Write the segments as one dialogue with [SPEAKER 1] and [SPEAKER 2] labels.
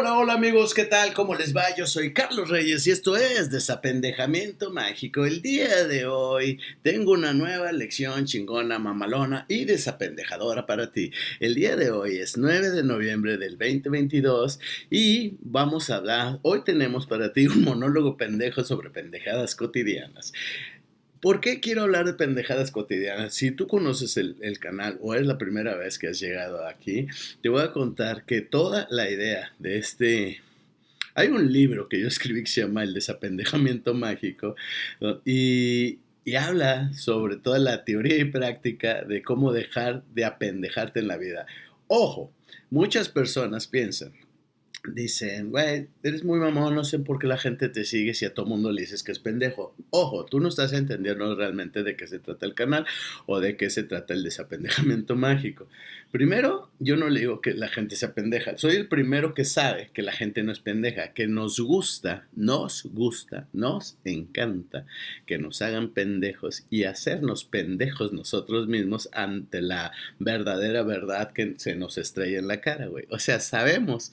[SPEAKER 1] Hola, hola amigos, ¿qué tal? ¿Cómo les va? Yo soy Carlos Reyes y esto es Desapendejamiento Mágico. El día de hoy tengo una nueva lección chingona, mamalona y desapendejadora para ti. El día de hoy es 9 de noviembre del 2022 y vamos a hablar, hoy tenemos para ti un monólogo pendejo sobre pendejadas cotidianas. ¿Por qué quiero hablar de pendejadas cotidianas? Si tú conoces el, canal o es la primera vez que has llegado aquí, te voy a contar que toda la idea de este... Hay un libro que yo escribí que se llama El desapendejamiento mágico y, y habla sobre toda la teoría y práctica de cómo dejar de apendejarte en la vida. Ojo, muchas personas piensan dicen, güey, eres muy mamón, no sé por qué la gente te sigue si a todo mundo le dices que es pendejo. Ojo, tú no estás entendiendo realmente de qué se trata el canal o de qué se trata el desapendejamiento mágico. Primero, yo no le digo que la gente sea pendeja. Soy el primero que sabe que la gente no es pendeja, que nos gusta, nos gusta, nos encanta que nos hagan pendejos y hacernos pendejos nosotros mismos ante la verdadera verdad que se nos estrella en la cara, güey. O sea, sabemos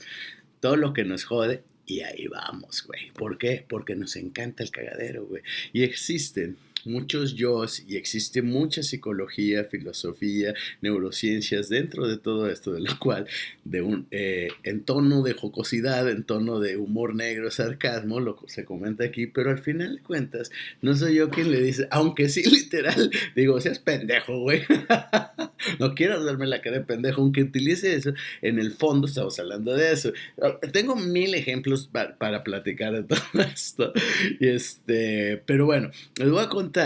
[SPEAKER 1] todo lo que nos jode y ahí vamos, güey. ¿Por qué? Porque nos encanta el cagadero, güey. Y existen muchos yo y existe mucha psicología, filosofía, neurociencias dentro de todo esto, de lo cual, de un, eh, en tono de jocosidad, en tono de humor negro, sarcasmo, lo se comenta aquí, pero al final de cuentas, no soy yo quien le dice, aunque sí, literal, digo, seas pendejo, güey. no quiero darme la cara de pendejo, aunque utilice eso, en el fondo estamos hablando de eso. Tengo mil ejemplos para, para platicar de todo esto, este, pero bueno, les voy a contar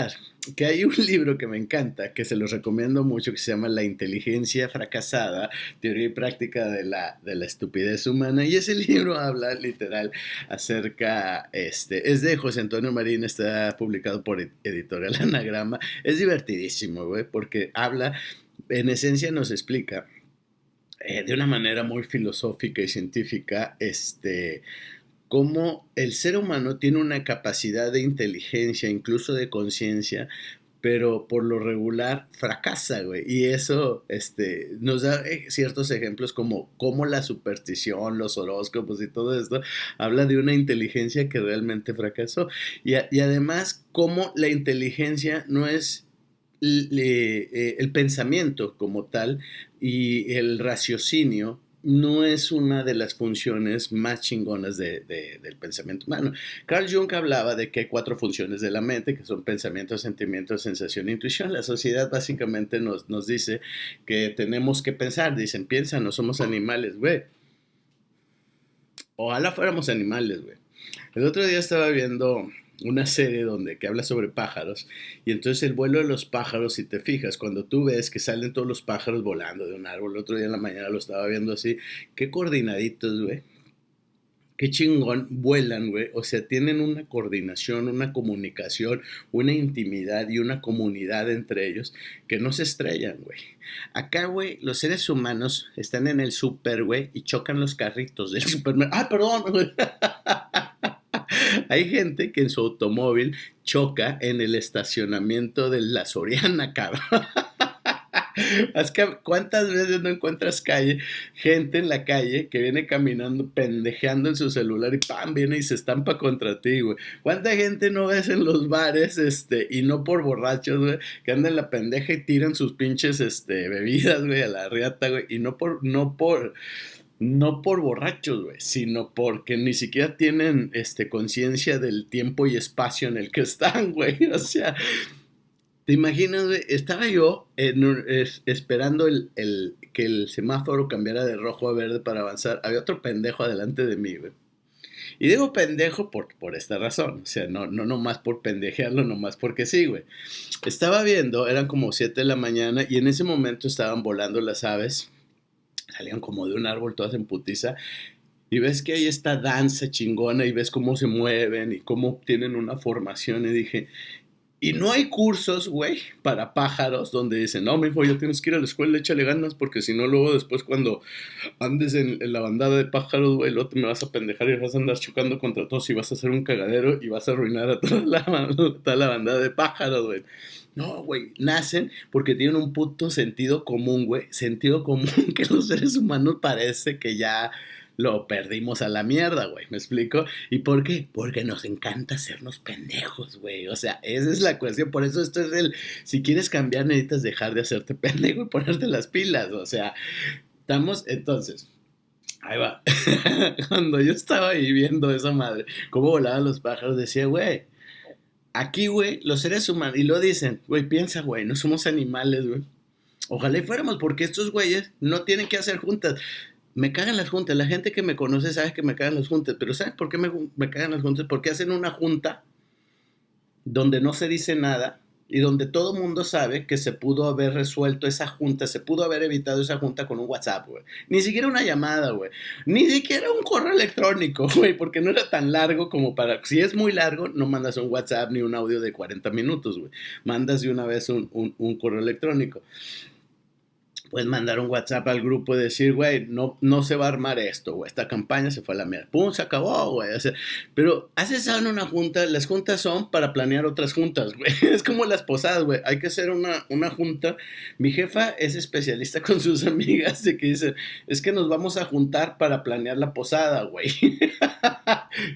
[SPEAKER 1] que hay un libro que me encanta, que se los recomiendo mucho, que se llama La inteligencia fracasada, teoría y práctica de la, de la estupidez humana. Y ese libro habla literal acerca, este, es de José Antonio Marín, está publicado por Editorial Anagrama. Es divertidísimo, güey, porque habla, en esencia nos explica eh, de una manera muy filosófica y científica, este cómo el ser humano tiene una capacidad de inteligencia, incluso de conciencia, pero por lo regular fracasa, güey. Y eso este, nos da eh, ciertos ejemplos como cómo la superstición, los horóscopos y todo esto habla de una inteligencia que realmente fracasó. Y, además, cómo la inteligencia no es eh, el pensamiento como tal y el raciocinio no es una de las funciones más chingonas del pensamiento humano. Carl Jung hablaba de que hay cuatro funciones de la mente, que son pensamiento, sentimiento, sensación e intuición. La sociedad básicamente nos, nos dice que tenemos que pensar. Dicen, piensa, no somos animales, güey. Ojalá fuéramos animales, güey. El otro día estaba viendo una serie donde que habla sobre pájaros y entonces el vuelo de los pájaros si te fijas cuando tú ves que salen todos los pájaros volando de un árbol el otro día en la mañana lo estaba viendo así qué coordinaditos güey. Qué chingón vuelan güey. O sea tienen una coordinación una comunicación una intimidad y una comunidad entre ellos que no se estrellan güey. Acá güey los seres humanos están en el super güey y chocan los carritos del supermercado ah perdón güey Hay gente que en su automóvil choca en el estacionamiento de la Soriana, cabrón. ¿Cuántas veces no encuentras calle, gente en la calle que viene caminando, pendejeando en su celular y ¡pam! viene y se estampa contra ti, güey? ¿Cuánta gente no ves en los bares, este, y no por borrachos, güey, que andan en la pendeja y tiran sus pinches, este, bebidas, güey, a la riata, güey, y no por, no por, no por borrachos, güey, sino porque ni siquiera tienen este, conciencia del tiempo y espacio en el que están, güey. O sea, ¿te imaginas, güey? Estaba yo esperando el, que el semáforo cambiara de rojo a verde para avanzar. Había otro pendejo adelante de mí, güey. Y digo pendejo por, esta razón, o sea, no, no nomás por pendejearlo, nomás porque sí, güey. Estaba viendo, eran como 7 de la mañana y en ese momento estaban volando las aves salían como de un árbol todas en putiza. Y ves que hay esta danza chingona y ves cómo se mueven y cómo tienen una formación. Y dije, y no hay cursos, güey, para pájaros donde dicen, no, mi hijo, ya tienes que ir a la escuela, échale ganas, porque si no, luego después cuando andes en, la bandada de pájaros, güey, luego te me vas a pendejar y vas a andar chocando contra todos y vas a hacer un cagadero y vas a arruinar a toda la, toda la bandada de pájaros, güey. No, güey, nacen porque tienen un puto sentido común, güey. Sentido común que los seres humanos parece que ya lo perdimos a la mierda, güey, ¿me explico? ¿Y por qué? Porque nos encanta hacernos pendejos, güey, o sea, esa es la cuestión, por eso esto es el, si quieres cambiar necesitas dejar de hacerte pendejo y ponerte las pilas, o sea, estamos, entonces, Ahí va. Cuando yo estaba ahí viendo esa madre, cómo volaban los pájaros, decía, güey, aquí, güey, los seres humanos, y lo dicen, güey, piensa, güey, no somos animales, güey. Ojalá y fuéramos, porque estos güeyes no tienen que hacer juntas. Me cagan las juntas. La gente que me conoce sabe que me cagan las juntas. Pero ¿sabes por qué me, me cagan las juntas? Porque hacen una junta donde no se dice nada y donde todo mundo sabe que se pudo haber resuelto esa junta, se pudo haber evitado esa junta con un WhatsApp, güey. Ni siquiera una llamada, güey. Ni siquiera un correo electrónico, güey, porque no era tan largo como para... Si es muy largo, no mandas un WhatsApp ni un audio de 40 minutos, güey. Mandas de una vez un, un, un correo electrónico puedes mandar un WhatsApp al grupo y decir, güey, no, no se va a armar esto, güey, esta campaña se fue a la mierda. ¡Pum! Se acabó, güey. pero haces en una junta, las juntas son para planear otras juntas, güey. Es como las posadas, güey. Hay que hacer una, una junta. Mi jefa es especialista con sus amigas de que dice, es que nos vamos a juntar para planear la posada, güey.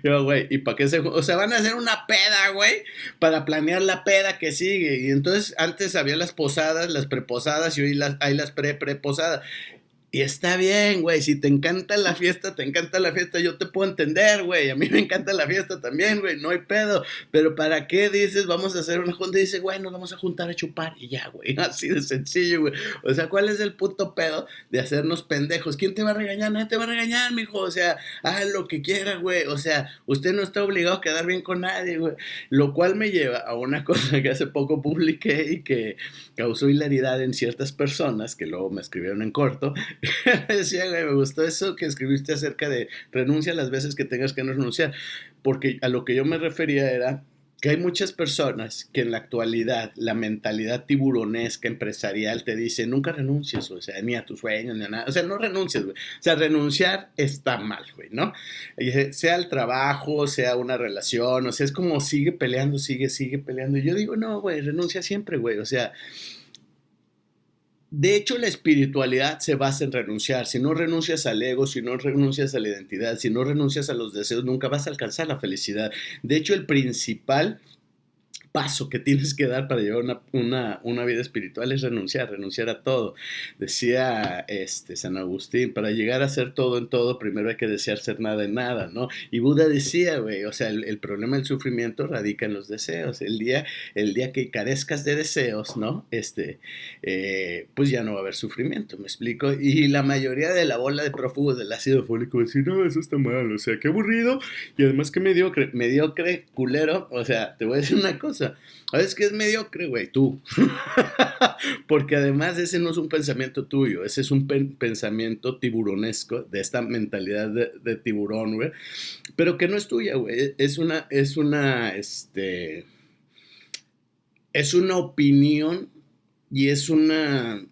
[SPEAKER 1] Yo, güey, ¿y para qué se O sea, van a hacer una peda, güey, para planear la peda que sigue. Y entonces antes había las posadas, las preposadas y hoy las, hay las pre preposada. Y está bien, güey, si te encanta la fiesta, te encanta la fiesta, yo te puedo entender, güey, a mí me encanta la fiesta también, güey, no hay pedo, pero ¿para qué dices vamos a hacer una junta? Y dice, güey, nos vamos a juntar a chupar y ya, güey, así de sencillo, güey. O sea, ¿cuál es el puto pedo de hacernos pendejos? ¿Quién te va a regañar? Nadie te va a regañar, mijo, o sea, haz lo que quiera, güey, o sea, usted no está obligado a quedar bien con nadie, güey. Lo cual me lleva a una cosa que hace poco publiqué y que causó hilaridad en ciertas personas que luego me escribieron en corto decía, me gustó eso que escribiste acerca de renuncia las veces que tengas que renunciar, porque a lo que yo me refería era que hay muchas personas que en la actualidad la mentalidad tiburonesca empresarial te dice nunca renuncies, o sea, ni a tus sueños, ni a nada, o sea, no renuncies, güey. O sea, renunciar está mal, güey, ¿no? Sea el trabajo, sea una relación, o sea, es como sigue peleando, sigue, sigue peleando. Y yo digo, no, güey, renuncia siempre, güey, o sea, de hecho, la espiritualidad se basa en renunciar. Si no renuncias al ego, si no renuncias a la identidad, si no renuncias a los deseos, nunca vas a alcanzar la felicidad. De hecho, el principal paso que tienes que dar para llevar una, vida espiritual es renunciar, renunciar a todo. Decía este, San Agustín, para llegar a ser todo en todo, primero hay que desear ser nada en nada, ¿no? Y Buda decía, güey, o sea, el, problema del sufrimiento radica en los deseos. El día, el día que carezcas de deseos, ¿no? Este, eh, pues ya no va a haber sufrimiento, ¿me explico? Y la mayoría de la bola de prófugos del ácido fólico decir, no, eso está mal, o sea, qué aburrido y además que mediocre, mediocre, culero, o sea, te voy a decir una cosa ¿Sabes qué es mediocre, güey? Tú. Porque además ese no es un pensamiento tuyo, ese es un pensamiento tiburonesco, de esta mentalidad de, tiburón, güey. Pero que no es tuya, güey. Es una, es una, este... Es una opinión y es una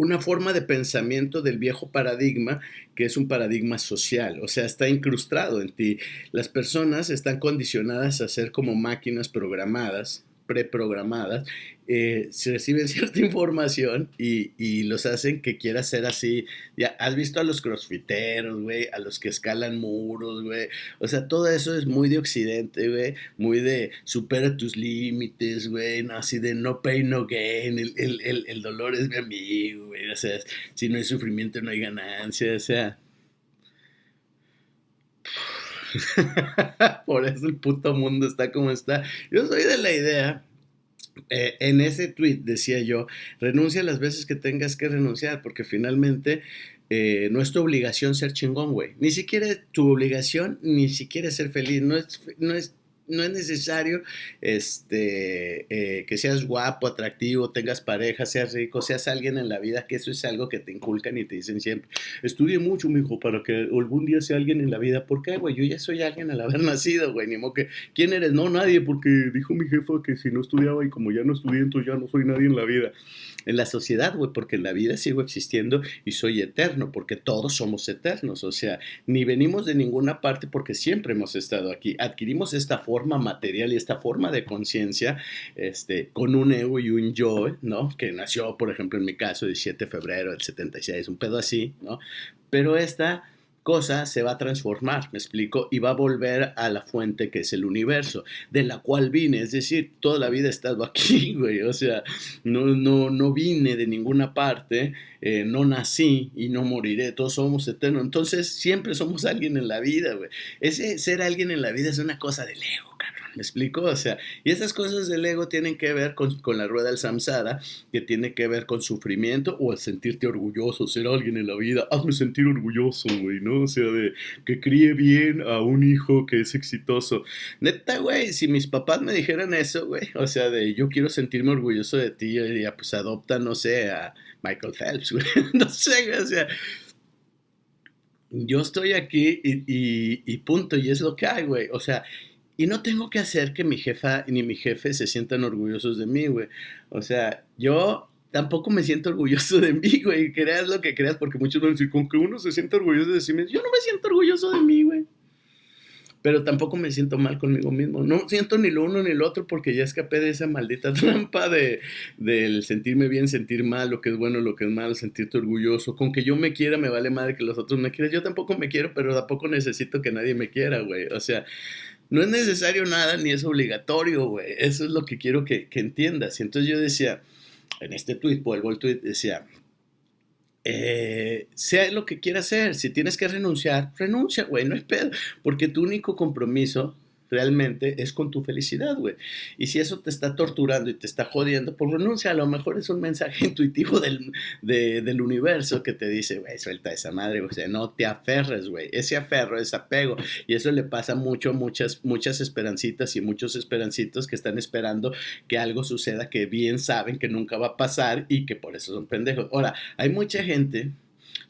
[SPEAKER 1] una forma de pensamiento del viejo paradigma, que es un paradigma social, o sea, está incrustado en ti. Las personas están condicionadas a ser como máquinas programadas preprogramadas, eh, se reciben cierta información y, los hacen que quieras ser así. Ya, has visto a los crossfiteros, güey, a los que escalan muros, güey. O sea, todo eso es muy de occidente, güey. Muy de supera tus límites, güey. No, así de no pain, no gain. El, el, el dolor es mi amigo, güey. O sea, si no hay sufrimiento, no hay ganancia. O sea. Por eso el puto mundo está como está. Yo soy de la idea. Eh, en ese tweet decía yo, renuncia las veces que tengas que renunciar, porque finalmente eh, no es tu obligación ser chingón, güey. Ni siquiera tu obligación, ni siquiera ser feliz. No es, no es no es necesario este, eh, que seas guapo, atractivo, tengas pareja, seas rico, seas alguien en la vida, que eso es algo que te inculcan y te dicen siempre. Estudie mucho, mijo, para que algún día sea alguien en la vida. ¿Por qué, güey? Yo ya soy alguien al haber nacido, güey. Ni que, ¿quién eres? No, nadie, porque dijo mi jefa que si no estudiaba y como ya no estudié, entonces ya no soy nadie en la vida en la sociedad, güey, porque en la vida sigo existiendo y soy eterno, porque todos somos eternos, o sea, ni venimos de ninguna parte porque siempre hemos estado aquí, adquirimos esta forma material y esta forma de conciencia, este, con un ego y un yo, ¿no? Que nació, por ejemplo, en mi caso, el 7 de febrero del 76, un pedo así, ¿no? Pero esta cosa se va a transformar, me explico, y va a volver a la fuente que es el universo, de la cual vine, es decir, toda la vida he estado aquí, güey, o sea, no, no, no vine de ninguna parte, eh, no nací y no moriré, todos somos eternos, entonces siempre somos alguien en la vida, güey. Ese ser alguien en la vida es una cosa del ego, cabrón. ¿Me explico? O sea, y esas cosas del ego tienen que ver con, con, la rueda del samsara, que tiene que ver con sufrimiento o el sentirte orgulloso, ser alguien en la vida. Hazme sentir orgulloso, güey, ¿no? O sea, de que críe bien a un hijo que es exitoso. Neta, güey, si mis papás me dijeran eso, güey, o sea, de yo quiero sentirme orgulloso de ti, yo diría, pues adopta, no sé, a Michael Phelps, güey. no sé, güey, o sea yo estoy aquí y, y, y, punto, y es lo que hay, güey. O sea, y no tengo que hacer que mi jefa ni mi jefe se sientan orgullosos de mí, güey. O sea, yo tampoco me siento orgulloso de mí, güey. Creas lo que creas, porque muchos van a decir, con que uno se siente orgulloso de sí mismo. Yo no me siento orgulloso de mí, güey. Pero tampoco me siento mal conmigo mismo. No siento ni lo uno ni lo otro porque ya escapé de esa maldita trampa de, del sentirme bien, sentir mal, lo que es bueno, lo que es malo, sentirte orgulloso. Con que yo me quiera, me vale madre que los otros me quieran. Yo tampoco me quiero, pero tampoco necesito que nadie me quiera, güey. O sea, no es necesario nada ni es obligatorio, güey. Eso es lo que quiero que, entiendas. Y entonces yo decía, en este tweet, vuelvo al tweet, decía, eh, sea lo que quieras hacer, si tienes que renunciar, renuncia, güey, no es pedo, porque tu único compromiso realmente es con tu felicidad, güey. Y si eso te está torturando y te está jodiendo, pues renuncia. A lo mejor es un mensaje intuitivo del, del universo que te dice, güey, suelta esa madre, o sea, no te aferres, güey. Ese aferro es apego. Y eso le pasa mucho, muchas, muchas esperancitas y muchos esperancitos que están esperando que algo suceda que bien saben que nunca va a pasar y que por eso son pendejos. Ahora, hay mucha gente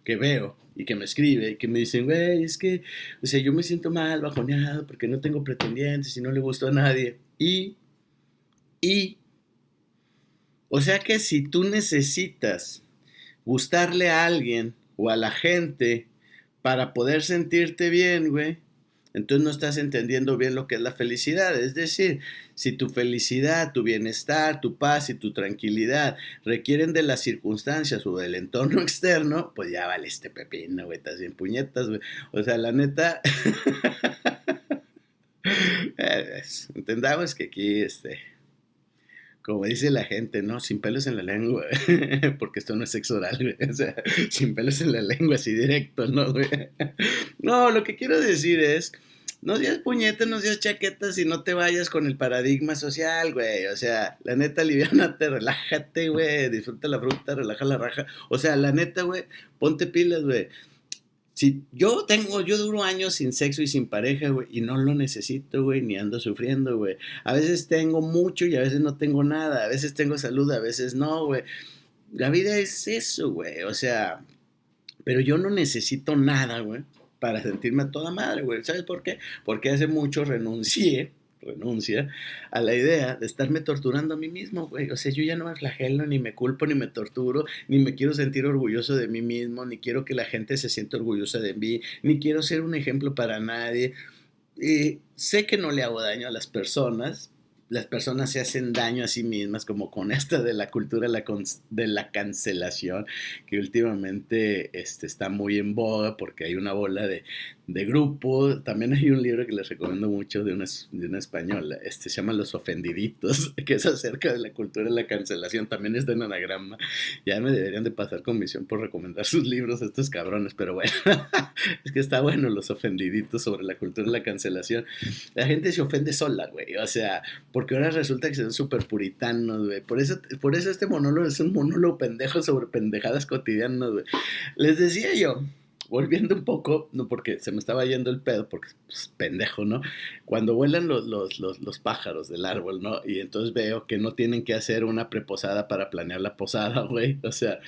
[SPEAKER 1] que veo y que me escribe y que me dicen, güey, es que, o sea, yo me siento mal, bajoneado, porque no tengo pretendientes y no le gustó a nadie. Y, y, o sea que si tú necesitas gustarle a alguien o a la gente para poder sentirte bien, güey, entonces no estás entendiendo bien lo que es la felicidad. Es decir, si tu felicidad, tu bienestar, tu paz y tu tranquilidad requieren de las circunstancias o del entorno externo, pues ya vale este pepino, güey, estás puñetas, güey. O sea, la neta... Entendamos que aquí, este, como dice la gente, ¿no? Sin pelos en la lengua, porque esto no es sexo oral, güey. O sea, sin pelos en la lengua, así directo, ¿no, güey? No, lo que quiero decir es, no seas puñetas, no seas chaquetas y no te vayas con el paradigma social, güey. O sea, la neta, liviánate, relájate, güey. Disfruta la fruta, relaja la raja. O sea, la neta, güey, ponte pilas, güey. Si yo tengo, yo duro años sin sexo y sin pareja, güey, y no lo necesito, güey, ni ando sufriendo, güey. A veces tengo mucho y a veces no tengo nada. A veces tengo salud, a veces no, güey. La vida es eso, güey. O sea, pero yo no necesito nada, güey, para sentirme a toda madre, güey. ¿Sabes por qué? Porque hace mucho renuncié renuncia a la idea de estarme torturando a mí mismo, güey. O sea, yo ya no me flagelo, ni me culpo, ni me torturo, ni me quiero sentir orgulloso de mí mismo, ni quiero que la gente se sienta orgullosa de mí, ni quiero ser un ejemplo para nadie. Y sé que no le hago daño a las personas, las personas se hacen daño a sí mismas, como con esta de la cultura de la cancelación, que últimamente este, está muy en boga porque hay una bola de, de grupo. También hay un libro que les recomiendo mucho de una, de una española, este se llama Los Ofendiditos, que es acerca de la cultura de la cancelación. También está en anagrama. Ya me deberían de pasar comisión por recomendar sus libros a estos cabrones, pero bueno, es que está bueno Los Ofendiditos sobre la cultura de la cancelación. La gente se ofende sola, güey. O sea, porque ahora resulta que son súper puritanos, güey. Por eso, por eso este monólogo es un monólogo pendejo sobre pendejadas cotidianas, güey. Les decía yo volviendo un poco, no porque se me estaba yendo el pedo, porque pues, pendejo, ¿no? Cuando vuelan los, los, los, los, pájaros del árbol, ¿no? Y entonces veo que no tienen que hacer una preposada para planear la posada, güey. O sea,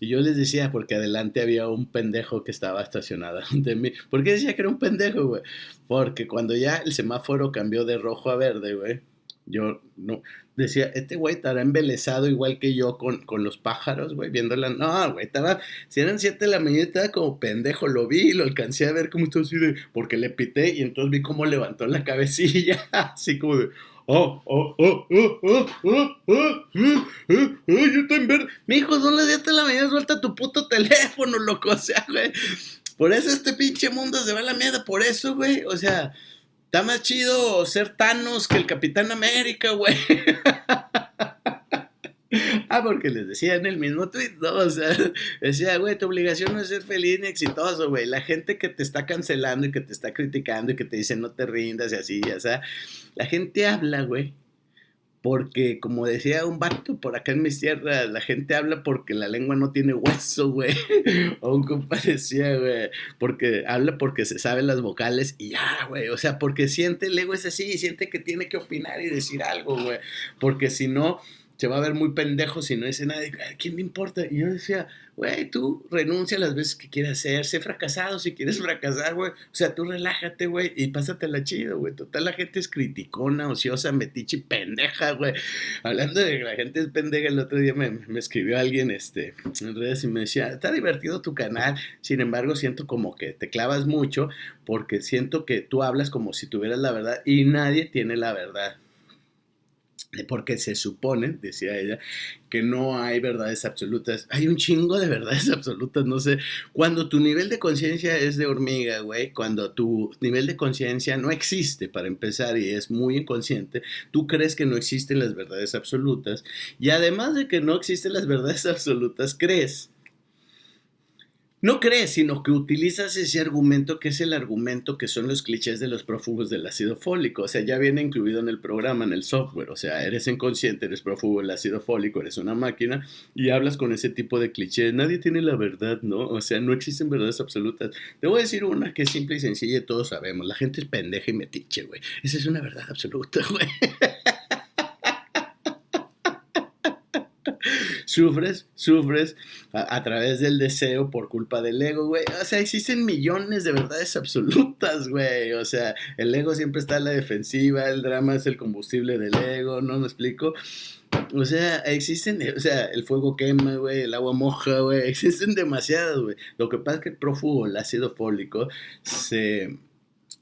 [SPEAKER 1] y yo les decía, porque adelante había un pendejo que estaba estacionado ante mí. ¿Por qué decía que era un pendejo, güey? Porque cuando ya el semáforo cambió de rojo a verde, güey, yo no, decía, este güey estará embelesado igual que yo con, con los pájaros, güey, viéndola. No, güey, estaba, si eran siete de la mañana, estaba como pendejo, lo vi, lo alcancé a ver como estaba así de, porque le pité y entonces vi cómo levantó la cabecilla, así como de, oh, oh, oh, oh, oh, oh, oh, oh, yo estoy en verde. Mi hijo, son las 7 de la mañana, suelta tu puto teléfono, loco, o sea, güey. Por eso este pinche mundo se va a la mierda, por eso, güey. O sea, está más chido ser Thanos que el Capitán América, güey. Ah, porque les decía en el mismo tweet, ¿no? O sea, decía, güey, tu obligación no es ser feliz ni exitoso, güey. La gente que te está cancelando y que te está criticando y que te dice no te rindas y así, o sea, la gente habla, güey, porque como decía un vato por acá en mis tierras, la gente habla porque la lengua no tiene hueso, güey. O un compa decía, güey, porque habla porque se saben las vocales y ya, güey. O sea, porque siente, el ego es así, siente que tiene que opinar y decir algo, güey. Porque si no, se va a ver muy pendejo si no dice nada. ¿A quién le importa? Y yo decía, güey, tú renuncia las veces que quieras hacer, sé fracasado si quieres fracasar, güey. O sea, tú relájate, güey, y pásatela chido, güey. Total, la gente es criticona, ociosa, metiche pendeja, güey. Hablando de que la gente es pendeja, el otro día me, me, escribió alguien este, en redes y me decía, está divertido tu canal, sin embargo, siento como que te clavas mucho porque siento que tú hablas como si tuvieras la verdad y nadie tiene la verdad porque se supone, decía ella, que no hay verdades absolutas. Hay un chingo de verdades absolutas, no sé. Cuando tu nivel de conciencia es de hormiga, güey, cuando tu nivel de conciencia no existe para empezar y es muy inconsciente, tú crees que no existen las verdades absolutas. Y además de que no existen las verdades absolutas, crees no crees, sino que utilizas ese argumento que es el argumento que son los clichés de los prófugos del ácido fólico. O sea, ya viene incluido en el programa, en el software. O sea, eres inconsciente, eres prófugo del ácido fólico, eres una máquina y hablas con ese tipo de clichés. Nadie tiene la verdad, ¿no? O sea, no existen verdades absolutas. Te voy a decir una que es simple y sencilla y todos sabemos. La gente es pendeja y metiche, güey. Esa es una verdad absoluta, güey. Sufres, sufres a, través del deseo por culpa del ego, güey. O sea, existen millones de verdades absolutas, güey. O sea, el ego siempre está en la defensiva, el drama es el combustible del ego, ¿no me explico? O sea, existen, o sea, el fuego quema, güey, el agua moja, güey, existen demasiadas, güey. Lo que pasa es que el prófugo, el ácido fólico, se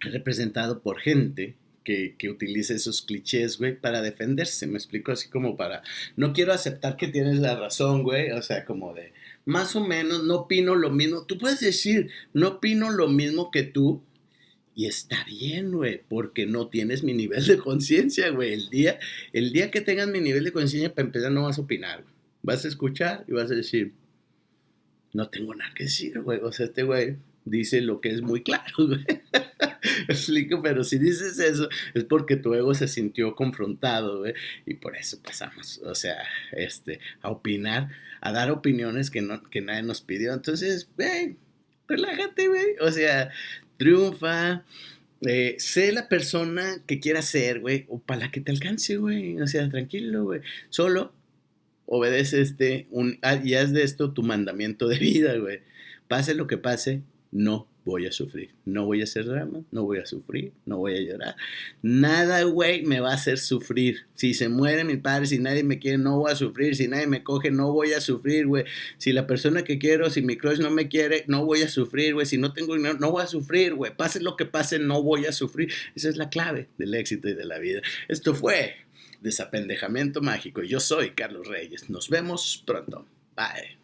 [SPEAKER 1] representado por gente que, que utilice esos clichés, güey, para defenderse. Me explico así como para. No quiero aceptar que tienes la razón, güey. O sea, como de. Más o menos, no opino lo mismo. Tú puedes decir, no opino lo mismo que tú. Y está bien, güey, porque no tienes mi nivel de conciencia, güey. El día, el día que tengas mi nivel de conciencia, para empezar, no vas a opinar. Vas a escuchar y vas a decir, no tengo nada que decir, güey. O sea, este güey dice lo que es muy claro, güey. explico, pero si dices eso es porque tu ego se sintió confrontado, güey, y por eso pasamos, o sea, este, a opinar, a dar opiniones que, no, que nadie nos pidió. Entonces, güey, relájate, güey, o sea, triunfa, eh, sé la persona que quieras ser, güey, o para la que te alcance, güey, o sea, tranquilo, güey, solo obedece este, un, ah, y haz de esto tu mandamiento de vida, güey. Pase lo que pase, no voy a sufrir. No voy a hacer drama, no voy a sufrir, no voy a llorar. Nada, güey, me va a hacer sufrir. Si se muere mi padre, si nadie me quiere, no voy a sufrir. Si nadie me coge, no voy a sufrir, güey. Si la persona que quiero, si mi crush no me quiere, no voy a sufrir, güey. Si no tengo dinero, no voy a sufrir, güey. Pase lo que pase, no voy a sufrir. Esa es la clave del éxito y de la vida. Esto fue Desapendejamiento Mágico. Yo soy Carlos Reyes. Nos vemos pronto. Bye.